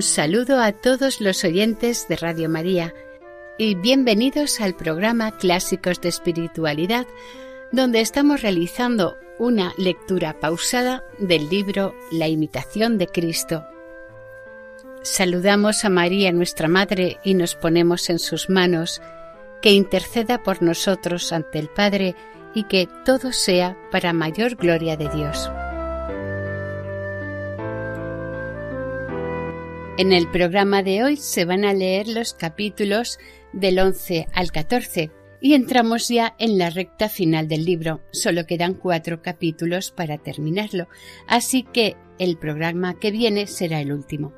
Saludo a todos los oyentes de Radio María y bienvenidos al programa Clásicos de Espiritualidad, donde estamos realizando una lectura pausada del libro La imitación de Cristo. Saludamos a María, nuestra Madre, y nos ponemos en sus manos, que interceda por nosotros ante el Padre y que todo sea para mayor gloria de Dios. En el programa de hoy se van a leer los capítulos del 11 al 14 y entramos ya en la recta final del libro. Solo quedan cuatro capítulos para terminarlo, así que el programa que viene será el último.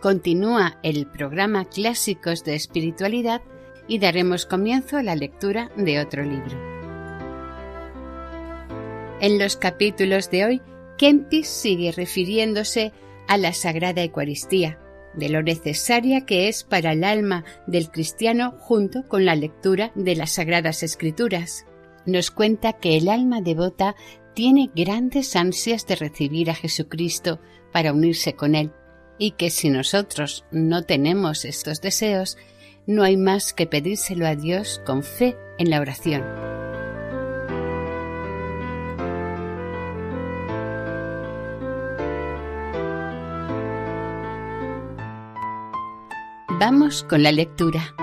Continúa el programa Clásicos de Espiritualidad y daremos comienzo a la lectura de otro libro. En los capítulos de hoy, Kempis sigue refiriéndose a la Sagrada Eucaristía, de lo necesaria que es para el alma del cristiano junto con la lectura de las Sagradas Escrituras. Nos cuenta que el alma devota tiene grandes ansias de recibir a Jesucristo para unirse con Él, y que si nosotros no tenemos estos deseos, no hay más que pedírselo a Dios con fe en la oración. Vamos con la lectura.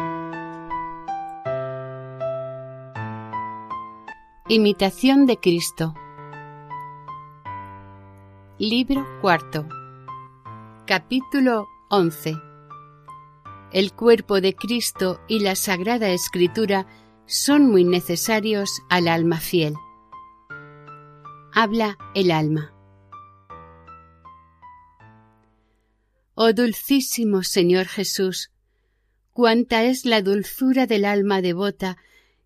Imitación de Cristo. Libro cuarto. Capítulo once. El cuerpo de Cristo y la Sagrada Escritura son muy necesarios al alma fiel. Habla el alma. Oh dulcísimo Señor Jesús, cuánta es la dulzura del alma devota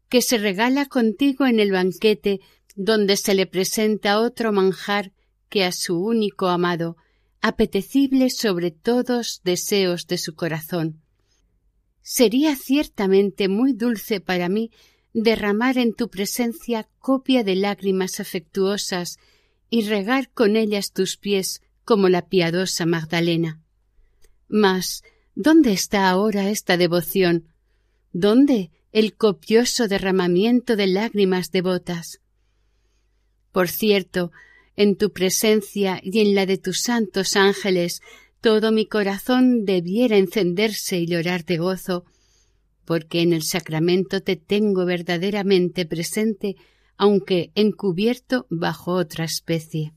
que se regala contigo en el banquete donde se le presenta otro manjar que a su único amado, apetecible sobre todos deseos de su corazón. Sería ciertamente muy dulce para mí derramar en tu presencia copia de lágrimas afectuosas y regar con ellas tus pies como la piadosa Magdalena. Mas, ¿dónde está ahora esta devoción? ¿Dónde el copioso derramamiento de lágrimas devotas? Por cierto, en tu presencia y en la de tus santos ángeles, todo mi corazón debiera encenderse y llorar de gozo, porque en el sacramento te tengo verdaderamente presente, aunque encubierto bajo otra especie.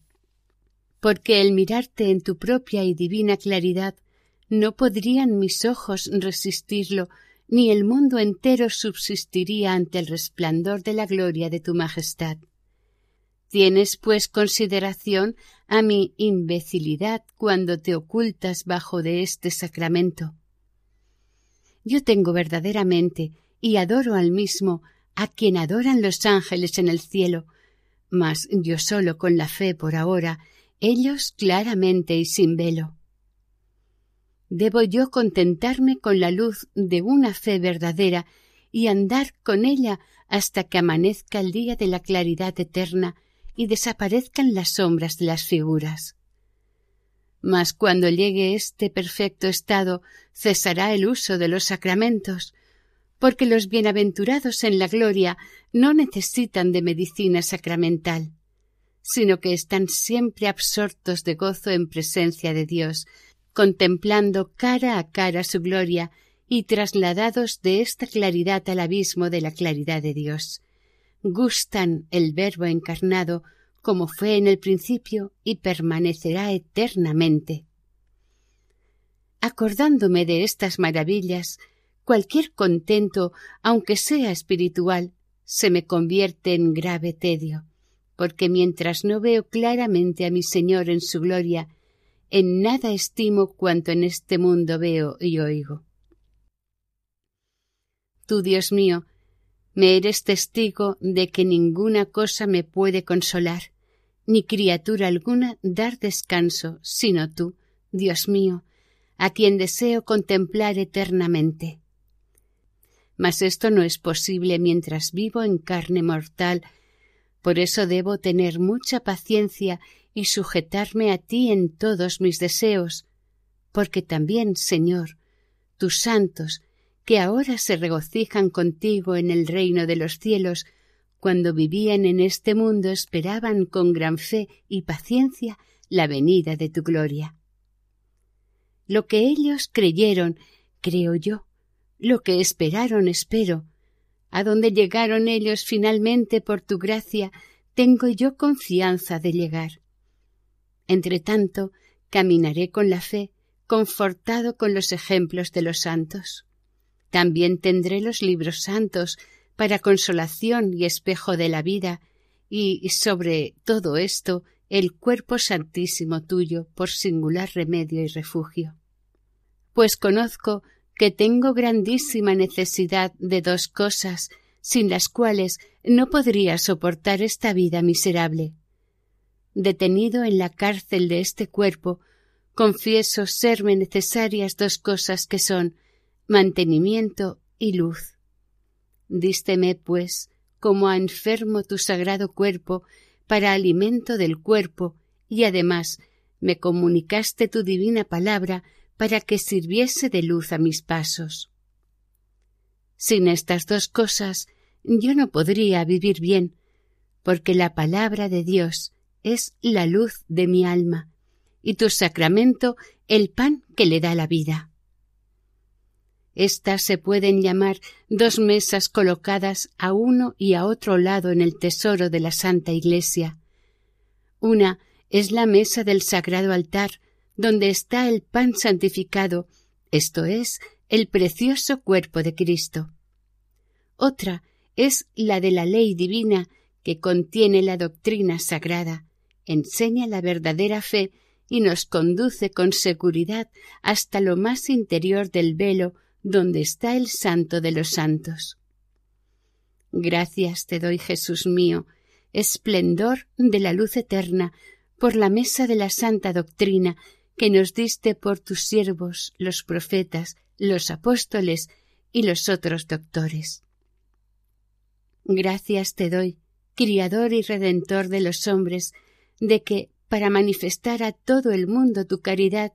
Porque el mirarte en tu propia y divina claridad no podrían mis ojos resistirlo, ni el mundo entero subsistiría ante el resplandor de la gloria de tu majestad. Tienes, pues, consideración a mi imbecilidad cuando te ocultas bajo de este sacramento. Yo tengo verdaderamente y adoro al mismo a quien adoran los ángeles en el cielo, mas yo solo con la fe por ahora, ellos claramente y sin velo. Debo yo contentarme con la luz de una fe verdadera y andar con ella hasta que amanezca el día de la claridad eterna y desaparezcan las sombras de las figuras. Mas cuando llegue este perfecto estado cesará el uso de los sacramentos, porque los bienaventurados en la gloria no necesitan de medicina sacramental, sino que están siempre absortos de gozo en presencia de Dios, contemplando cara a cara su gloria y trasladados de esta claridad al abismo de la claridad de Dios. Gustan el Verbo encarnado como fue en el principio y permanecerá eternamente. Acordándome de estas maravillas, cualquier contento, aunque sea espiritual, se me convierte en grave tedio, porque mientras no veo claramente a mi Señor en su gloria, en nada estimo cuanto en este mundo veo y oigo. Tú, Dios mío, me eres testigo de que ninguna cosa me puede consolar, ni criatura alguna dar descanso, sino tú, Dios mío, a quien deseo contemplar eternamente. Mas esto no es posible mientras vivo en carne mortal, por eso debo tener mucha paciencia y sujetarme a ti en todos mis deseos, porque también, Señor, tus santos, que ahora se regocijan contigo en el reino de los cielos, cuando vivían en este mundo esperaban con gran fe y paciencia la venida de tu gloria. Lo que ellos creyeron, creo yo, lo que esperaron, espero, a donde llegaron ellos finalmente por tu gracia, tengo yo confianza de llegar. Entre tanto, caminaré con la fe, confortado con los ejemplos de los santos. También tendré los libros santos para consolación y espejo de la vida, y sobre todo esto el cuerpo santísimo tuyo por singular remedio y refugio. Pues conozco que tengo grandísima necesidad de dos cosas, sin las cuales no podría soportar esta vida miserable detenido en la cárcel de este cuerpo, confieso serme necesarias dos cosas que son mantenimiento y luz. Dísteme, pues, como a enfermo tu sagrado cuerpo, para alimento del cuerpo, y además me comunicaste tu divina palabra para que sirviese de luz a mis pasos. Sin estas dos cosas yo no podría vivir bien, porque la palabra de Dios es la luz de mi alma, y tu sacramento el pan que le da la vida. Estas se pueden llamar dos mesas colocadas a uno y a otro lado en el tesoro de la Santa Iglesia. Una es la mesa del sagrado altar, donde está el pan santificado, esto es, el precioso cuerpo de Cristo. Otra es la de la ley divina, que contiene la doctrina sagrada, enseña la verdadera fe y nos conduce con seguridad hasta lo más interior del velo donde está el santo de los santos. Gracias te doy, Jesús mío, esplendor de la luz eterna, por la mesa de la santa doctrina que nos diste por tus siervos, los profetas, los apóstoles y los otros doctores. Gracias te doy, Criador y Redentor de los hombres, de que, para manifestar a todo el mundo tu caridad,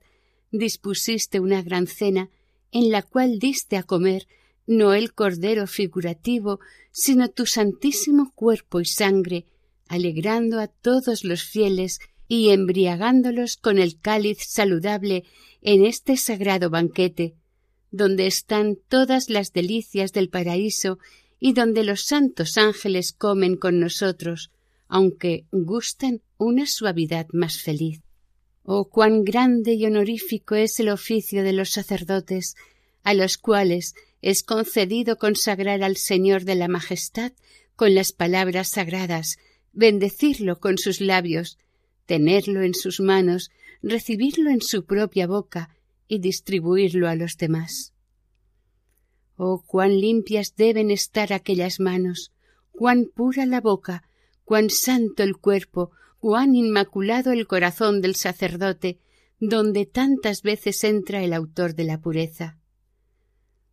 dispusiste una gran cena en la cual diste a comer no el cordero figurativo, sino tu santísimo cuerpo y sangre, alegrando a todos los fieles y embriagándolos con el cáliz saludable en este sagrado banquete, donde están todas las delicias del paraíso y donde los santos ángeles comen con nosotros, aunque gustan una suavidad más feliz. Oh, cuán grande y honorífico es el oficio de los sacerdotes, a los cuales es concedido consagrar al Señor de la Majestad con las palabras sagradas, bendecirlo con sus labios, tenerlo en sus manos, recibirlo en su propia boca y distribuirlo a los demás. Oh, cuán limpias deben estar aquellas manos, cuán pura la boca, cuán santo el cuerpo, cuán inmaculado el corazón del sacerdote, donde tantas veces entra el autor de la pureza.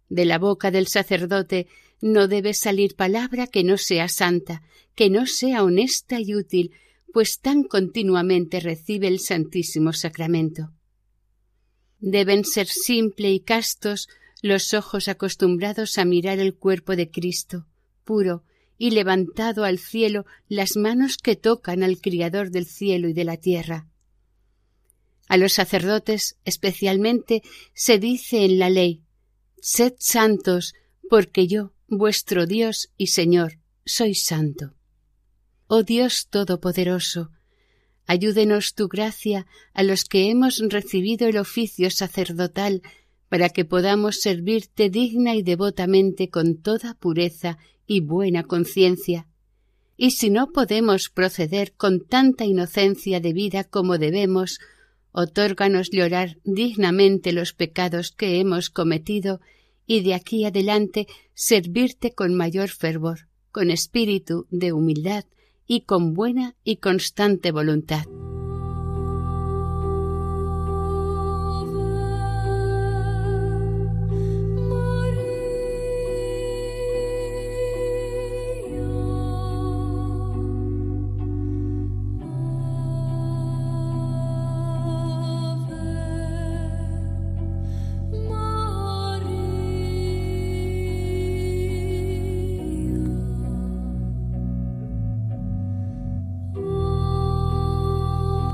De la boca del sacerdote no debe salir palabra que no sea santa, que no sea honesta y útil, pues tan continuamente recibe el Santísimo Sacramento. Deben ser simple y castos los ojos acostumbrados a mirar el cuerpo de Cristo, puro, y levantado al cielo las manos que tocan al Criador del cielo y de la tierra. A los sacerdotes especialmente se dice en la ley Sed santos, porque yo, vuestro Dios y Señor, soy santo. Oh Dios Todopoderoso, ayúdenos tu gracia a los que hemos recibido el oficio sacerdotal para que podamos servirte digna y devotamente con toda pureza y buena conciencia, y si no podemos proceder con tanta inocencia de vida como debemos, otórganos llorar dignamente los pecados que hemos cometido y de aquí adelante servirte con mayor fervor, con espíritu de humildad y con buena y constante voluntad.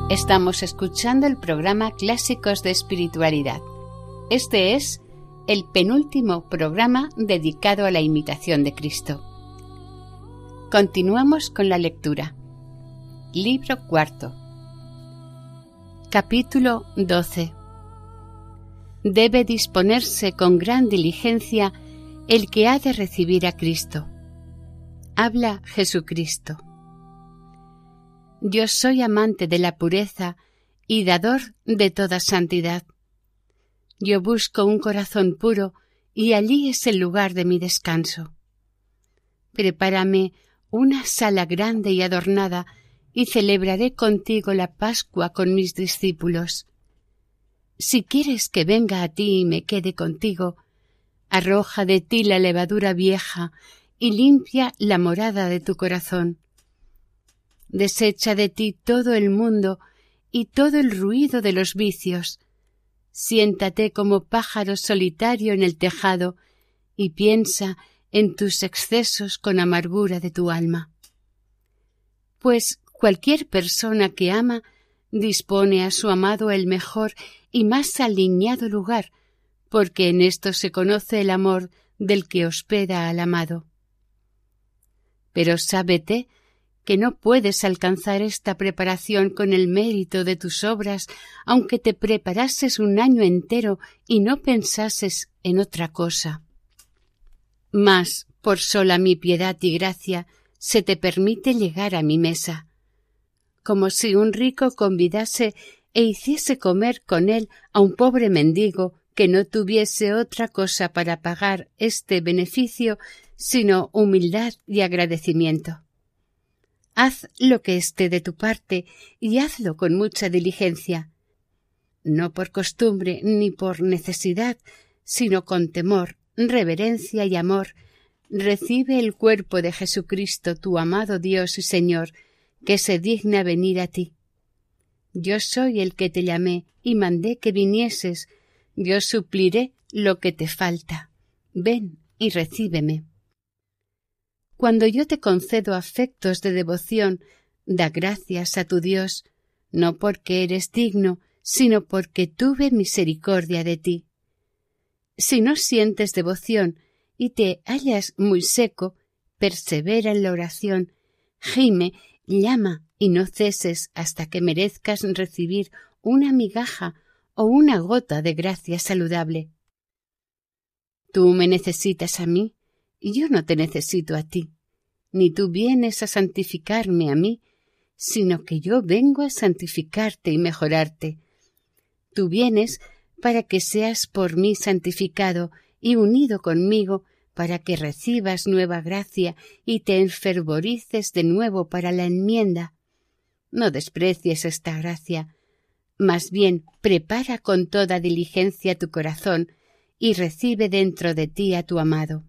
Estamos escuchando el programa Clásicos de Espiritualidad. Este es el penúltimo programa dedicado a la imitación de Cristo. Continuamos con la lectura. Libro cuarto. Capítulo 12. Debe disponerse con gran diligencia el que ha de recibir a Cristo. Habla Jesucristo. Yo soy amante de la pureza y dador de toda santidad. Yo busco un corazón puro y allí es el lugar de mi descanso. Prepárame una sala grande y adornada y celebraré contigo la Pascua con mis discípulos. Si quieres que venga a ti y me quede contigo, arroja de ti la levadura vieja y limpia la morada de tu corazón Desecha de ti todo el mundo y todo el ruido de los vicios. Siéntate como pájaro solitario en el tejado y piensa en tus excesos con amargura de tu alma. Pues cualquier persona que ama dispone a su amado el mejor y más alineado lugar, porque en esto se conoce el amor del que hospeda al amado. Pero sábete que no puedes alcanzar esta preparación con el mérito de tus obras, aunque te preparases un año entero y no pensases en otra cosa. Mas, por sola mi piedad y gracia, se te permite llegar a mi mesa, como si un rico convidase e hiciese comer con él a un pobre mendigo que no tuviese otra cosa para pagar este beneficio sino humildad y agradecimiento. Haz lo que esté de tu parte y hazlo con mucha diligencia, no por costumbre ni por necesidad, sino con temor, reverencia y amor, recibe el cuerpo de Jesucristo, tu amado Dios y Señor, que se digna venir a ti. Yo soy el que te llamé y mandé que vinieses, yo supliré lo que te falta. Ven y recíbeme. Cuando yo te concedo afectos de devoción, da gracias a tu Dios, no porque eres digno, sino porque tuve misericordia de ti. Si no sientes devoción y te hallas muy seco, persevera en la oración, gime, llama y no ceses hasta que merezcas recibir una migaja o una gota de gracia saludable. Tú me necesitas a mí, y yo no te necesito a ti, ni tú vienes a santificarme a mí, sino que yo vengo a santificarte y mejorarte. Tú vienes para que seas por mí santificado y unido conmigo para que recibas nueva gracia y te enfervorices de nuevo para la enmienda. No desprecies esta gracia, más bien prepara con toda diligencia tu corazón y recibe dentro de ti a tu amado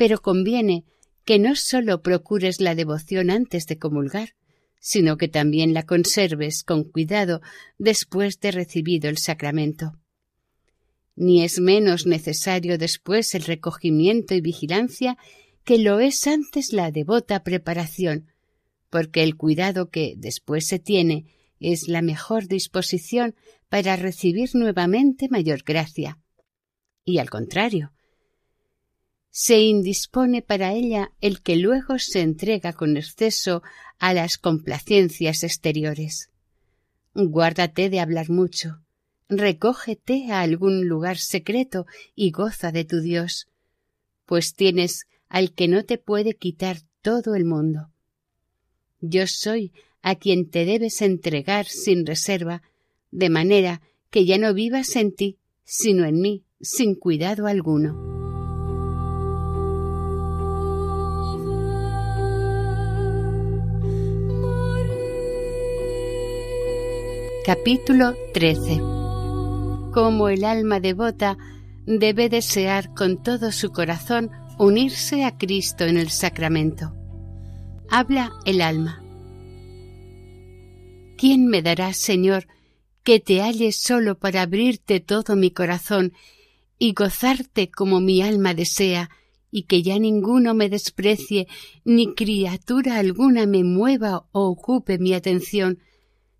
pero conviene que no sólo procures la devoción antes de comulgar, sino que también la conserves con cuidado después de recibido el sacramento. Ni es menos necesario después el recogimiento y vigilancia que lo es antes la devota preparación, porque el cuidado que después se tiene es la mejor disposición para recibir nuevamente mayor gracia. Y al contrario, se indispone para ella el que luego se entrega con exceso a las complacencias exteriores. Guárdate de hablar mucho, recógete a algún lugar secreto y goza de tu Dios, pues tienes al que no te puede quitar todo el mundo. Yo soy a quien te debes entregar sin reserva, de manera que ya no vivas en ti, sino en mí, sin cuidado alguno. Capítulo 13 Como el alma devota debe desear con todo su corazón unirse a Cristo en el sacramento. Habla el alma. ¿Quién me dará, Señor, que te halle solo para abrirte todo mi corazón y gozarte como mi alma desea, y que ya ninguno me desprecie, ni criatura alguna me mueva o ocupe mi atención,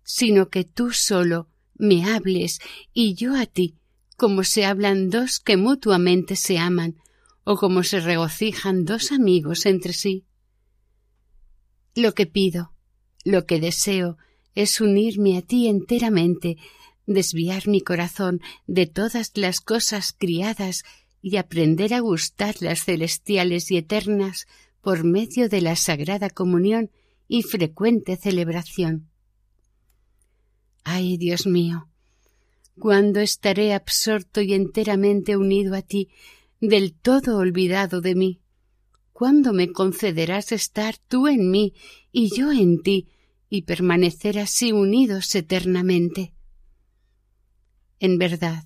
sino que tú solo me hables y yo a ti, como se hablan dos que mutuamente se aman, o como se regocijan dos amigos entre sí. Lo que pido, lo que deseo, es unirme a ti enteramente, desviar mi corazón de todas las cosas criadas y aprender a gustar las celestiales y eternas por medio de la sagrada comunión y frecuente celebración. Ay, Dios mío, ¿cuándo estaré absorto y enteramente unido a ti, del todo olvidado de mí? ¿Cuándo me concederás estar tú en mí y yo en ti, y permanecer así unidos eternamente? En verdad,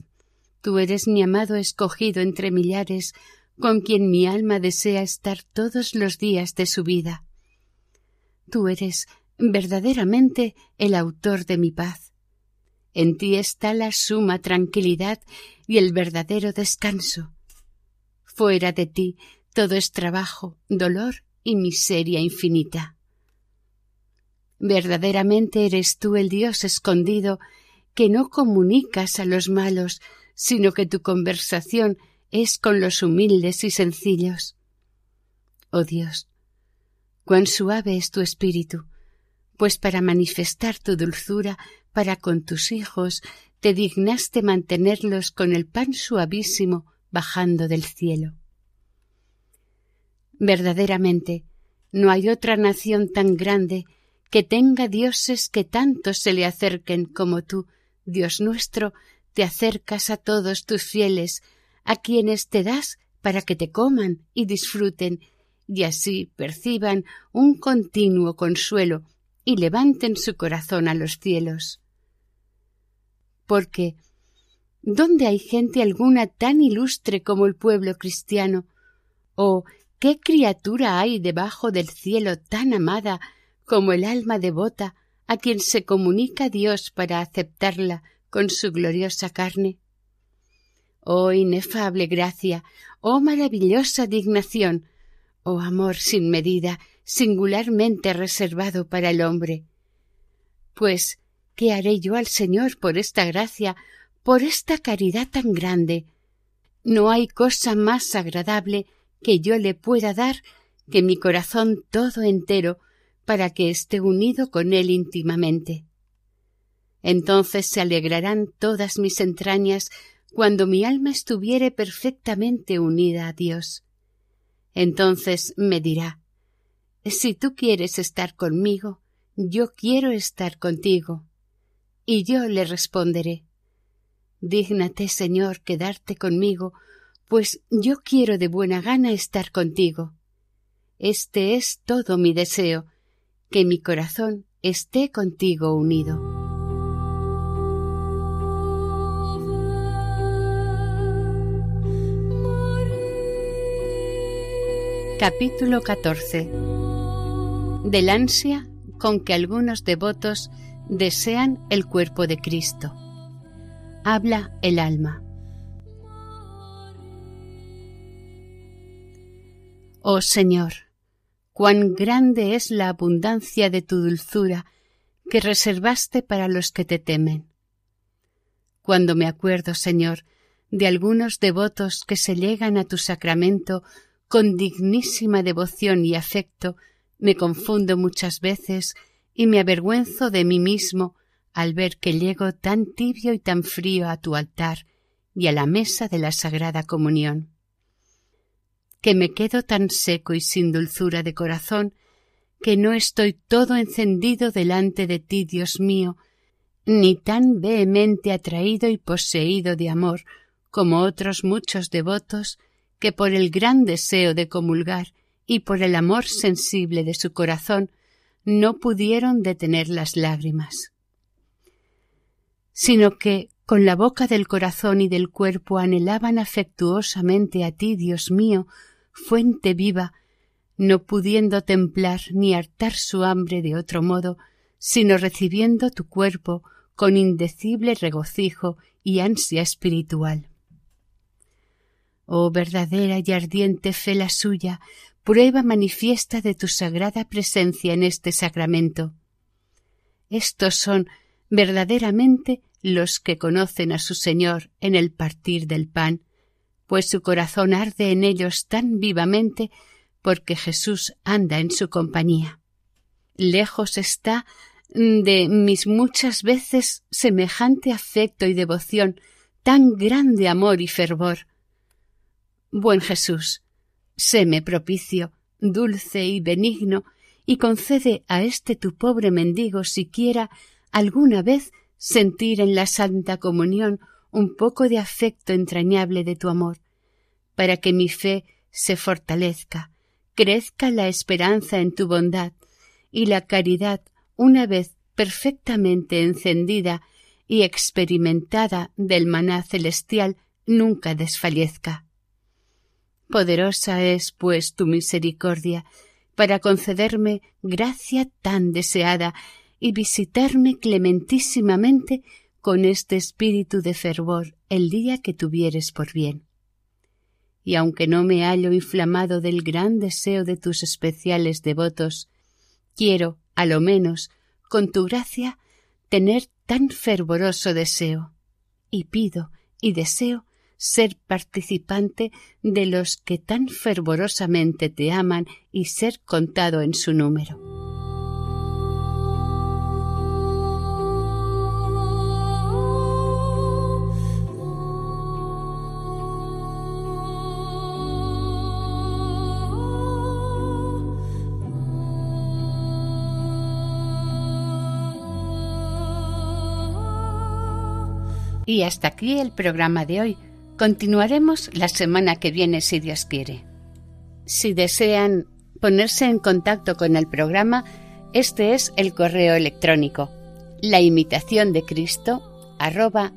tú eres mi amado escogido entre millares, con quien mi alma desea estar todos los días de su vida. Tú eres verdaderamente el autor de mi paz. En ti está la suma tranquilidad y el verdadero descanso. Fuera de ti todo es trabajo, dolor y miseria infinita. Verdaderamente eres tú el Dios escondido que no comunicas a los malos, sino que tu conversación es con los humildes y sencillos. Oh Dios, cuán suave es tu espíritu, pues para manifestar tu dulzura para con tus hijos te dignaste mantenerlos con el pan suavísimo bajando del cielo. Verdaderamente, no hay otra nación tan grande que tenga dioses que tanto se le acerquen como tú, Dios nuestro, te acercas a todos tus fieles, a quienes te das para que te coman y disfruten, y así perciban un continuo consuelo y levanten su corazón a los cielos. Porque ¿dónde hay gente alguna tan ilustre como el pueblo cristiano? ¿O qué criatura hay debajo del cielo tan amada como el alma devota a quien se comunica Dios para aceptarla con su gloriosa carne? Oh inefable gracia, oh maravillosa dignación, oh amor sin medida, singularmente reservado para el hombre. Pues, ¿qué haré yo al Señor por esta gracia, por esta caridad tan grande? No hay cosa más agradable que yo le pueda dar que mi corazón todo entero para que esté unido con él íntimamente. Entonces se alegrarán todas mis entrañas cuando mi alma estuviere perfectamente unida a Dios. Entonces me dirá si tú quieres estar conmigo, yo quiero estar contigo. Y yo le responderé Dígnate, Señor, quedarte conmigo, pues yo quiero de buena gana estar contigo. Este es todo mi deseo, que mi corazón esté contigo unido. Capítulo 14 del ansia con que algunos devotos desean el cuerpo de Cristo. Habla el alma. Oh Señor, cuán grande es la abundancia de tu dulzura que reservaste para los que te temen. Cuando me acuerdo, Señor, de algunos devotos que se llegan a tu sacramento con dignísima devoción y afecto, me confundo muchas veces y me avergüenzo de mí mismo al ver que llego tan tibio y tan frío a tu altar y a la mesa de la Sagrada Comunión. que me quedo tan seco y sin dulzura de corazón, que no estoy todo encendido delante de ti, Dios mío, ni tan vehemente atraído y poseído de amor como otros muchos devotos que por el gran deseo de comulgar y por el amor sensible de su corazón no pudieron detener las lágrimas, sino que con la boca del corazón y del cuerpo anhelaban afectuosamente a ti, Dios mío, fuente viva, no pudiendo templar ni hartar su hambre de otro modo, sino recibiendo tu cuerpo con indecible regocijo y ansia espiritual. Oh verdadera y ardiente fe la suya, prueba manifiesta de tu sagrada presencia en este sacramento. Estos son verdaderamente los que conocen a su Señor en el partir del pan, pues su corazón arde en ellos tan vivamente porque Jesús anda en su compañía. Lejos está de mis muchas veces semejante afecto y devoción, tan grande amor y fervor. Buen Jesús, séme propicio, dulce y benigno, y concede a este tu pobre mendigo siquiera alguna vez sentir en la Santa Comunión un poco de afecto entrañable de tu amor, para que mi fe se fortalezca, crezca la esperanza en tu bondad, y la caridad, una vez perfectamente encendida y experimentada del maná celestial, nunca desfallezca. Poderosa es, pues, tu misericordia para concederme gracia tan deseada y visitarme clementísimamente con este espíritu de fervor el día que tuvieres por bien. Y aunque no me hallo inflamado del gran deseo de tus especiales devotos, quiero, a lo menos, con tu gracia, tener tan fervoroso deseo, y pido y deseo ser participante de los que tan fervorosamente te aman y ser contado en su número. Y hasta aquí el programa de hoy. Continuaremos la semana que viene si Dios quiere. Si desean ponerse en contacto con el programa, este es el correo electrónico la imitación de Cristo arroba.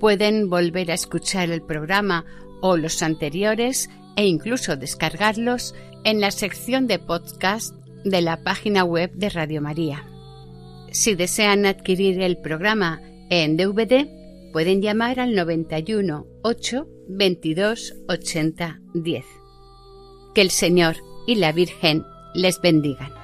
Pueden volver a escuchar el programa o los anteriores e incluso descargarlos en la sección de podcast de la página web de Radio María. Si desean adquirir el programa en DVD, pueden llamar al 91 8 22 80 10. Que el Señor y la Virgen les bendigan.